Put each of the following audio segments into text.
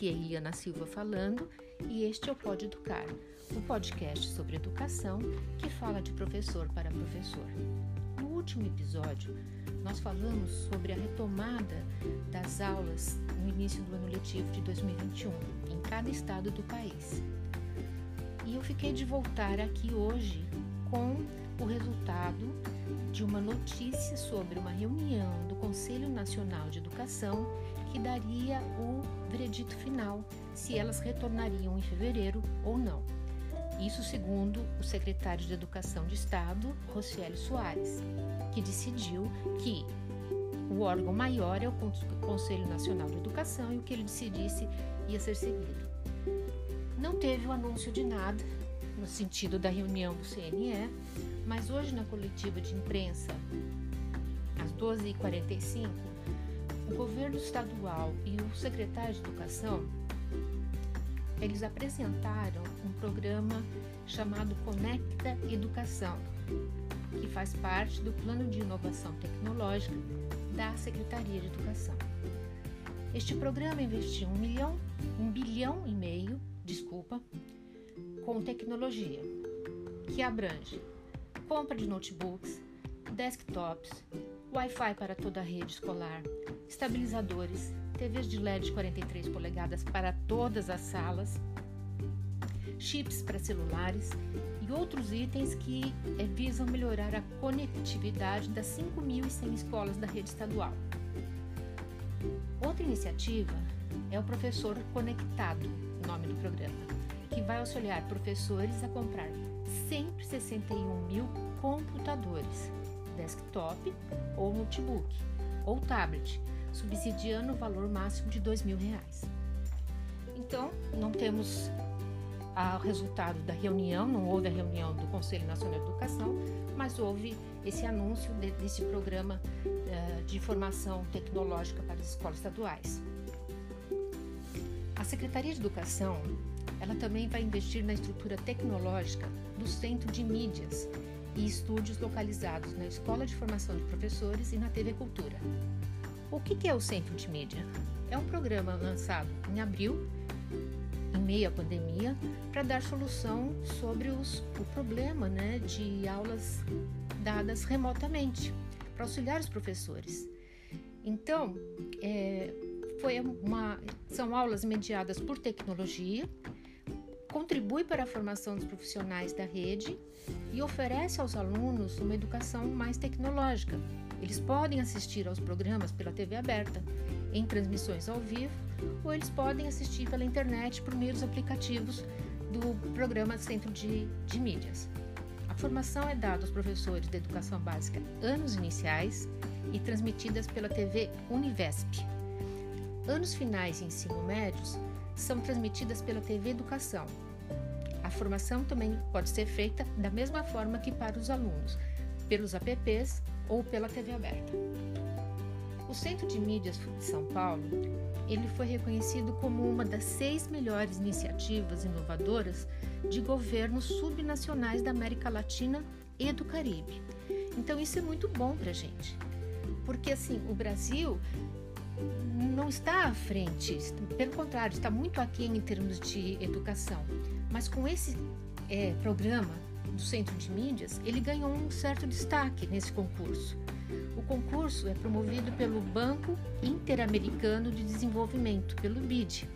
aqui é Eliana Silva falando e este é o Pode Educar, o podcast sobre educação que fala de professor para professor. No último episódio, nós falamos sobre a retomada das aulas no início do ano letivo de 2021 em cada estado do país. E eu fiquei de voltar aqui hoje com o resultado de uma notícia sobre uma reunião do Conselho Nacional de Educação que daria o veredito final se elas retornariam em fevereiro ou não. Isso segundo o secretário de Educação de Estado, Rocieli Soares, que decidiu que o órgão maior é o Conselho Nacional de Educação e o que ele decidisse ia ser seguido. Não teve o anúncio de nada no sentido da reunião do CNE, mas hoje na coletiva de imprensa, às 12h45, o governo estadual e o secretário de Educação eles apresentaram um programa chamado Conecta Educação, que faz parte do Plano de Inovação Tecnológica da Secretaria de Educação. Este programa investiu um milhão, um bilhão e meio, desculpa, com tecnologia, que abrange compra de notebooks, desktops, Wi-Fi para toda a rede escolar, estabilizadores, TVs de LED de 43 polegadas para todas as salas, chips para celulares e outros itens que é, visam melhorar a conectividade das 5.100 escolas da rede estadual. Outra iniciativa é o Professor Conectado, nome do programa, que vai auxiliar professores a comprar 161 mil computadores, desktop ou notebook ou tablet subsidiando o valor máximo de 2 mil reais. Então, não temos o resultado da reunião, não houve a reunião do Conselho Nacional de Educação, mas houve esse anúncio de, desse programa uh, de formação tecnológica para as escolas estaduais. A Secretaria de Educação, ela também vai investir na estrutura tecnológica do Centro de Mídias e estúdios localizados na Escola de Formação de Professores e na TV Cultura. O que é o Centro de Mídia? É um programa lançado em abril, em meio à pandemia, para dar solução sobre os, o problema né, de aulas dadas remotamente, para auxiliar os professores. Então, é, foi uma, são aulas mediadas por tecnologia, contribui para a formação dos profissionais da rede e oferece aos alunos uma educação mais tecnológica, eles podem assistir aos programas pela TV aberta, em transmissões ao vivo, ou eles podem assistir pela internet por meio dos aplicativos do programa Centro de, de Mídias. A formação é dada aos professores de educação básica anos iniciais e transmitidas pela TV Univesp. Anos finais e ensino médios são transmitidas pela TV Educação. A formação também pode ser feita da mesma forma que para os alunos, pelos apps ou pela TV aberta. O Centro de Mídias de São Paulo ele foi reconhecido como uma das seis melhores iniciativas inovadoras de governos subnacionais da América Latina e do Caribe. Então isso é muito bom para a gente, porque assim o Brasil não está à frente, pelo contrário, está muito aquém em termos de educação. Mas com esse é, programa do Centro de Mídias, ele ganhou um certo destaque nesse concurso. O concurso é promovido pelo Banco Interamericano de Desenvolvimento, pelo BID,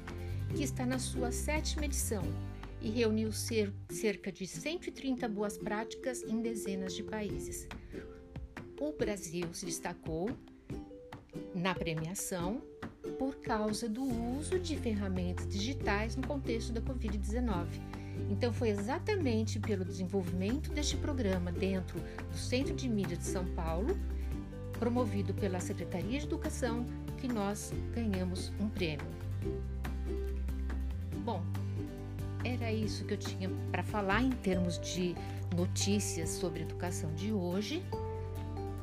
que está na sua sétima edição e reuniu cerca de 130 boas práticas em dezenas de países. O Brasil se destacou na premiação por causa do uso de ferramentas digitais no contexto da Covid-19 então, foi exatamente pelo desenvolvimento deste programa dentro do Centro de Mídia de São Paulo, promovido pela Secretaria de Educação, que nós ganhamos um prêmio. Bom, era isso que eu tinha para falar em termos de notícias sobre educação de hoje.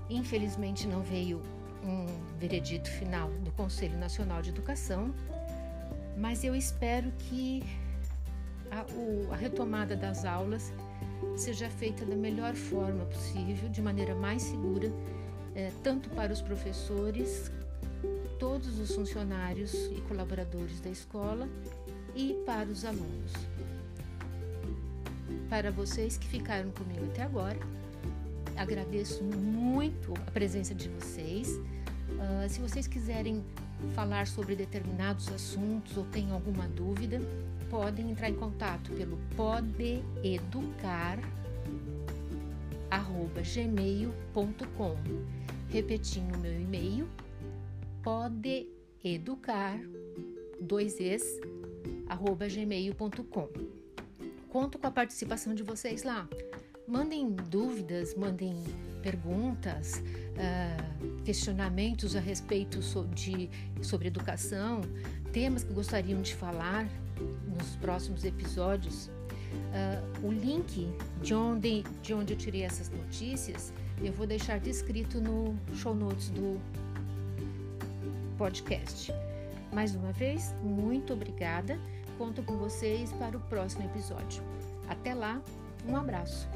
Infelizmente, não veio um veredito final do Conselho Nacional de Educação, mas eu espero que a, o, a retomada das aulas seja feita da melhor forma possível, de maneira mais segura, é, tanto para os professores todos os funcionários e colaboradores da escola e para os alunos. Para vocês que ficaram comigo até agora, agradeço muito a presença de vocês. Uh, se vocês quiserem falar sobre determinados assuntos ou têm alguma dúvida, podem entrar em contato pelo podeeducar@gmail.com. Repetindo o meu e-mail, podeeducar dois es, arroba gmail.com. Conto com a participação de vocês lá. Mandem dúvidas, mandem perguntas, uh, questionamentos a respeito de, sobre educação, temas que gostariam de falar nos próximos episódios. Uh, o link de onde, de onde eu tirei essas notícias eu vou deixar descrito no show notes do podcast. Mais uma vez, muito obrigada. Conto com vocês para o próximo episódio. Até lá, um abraço.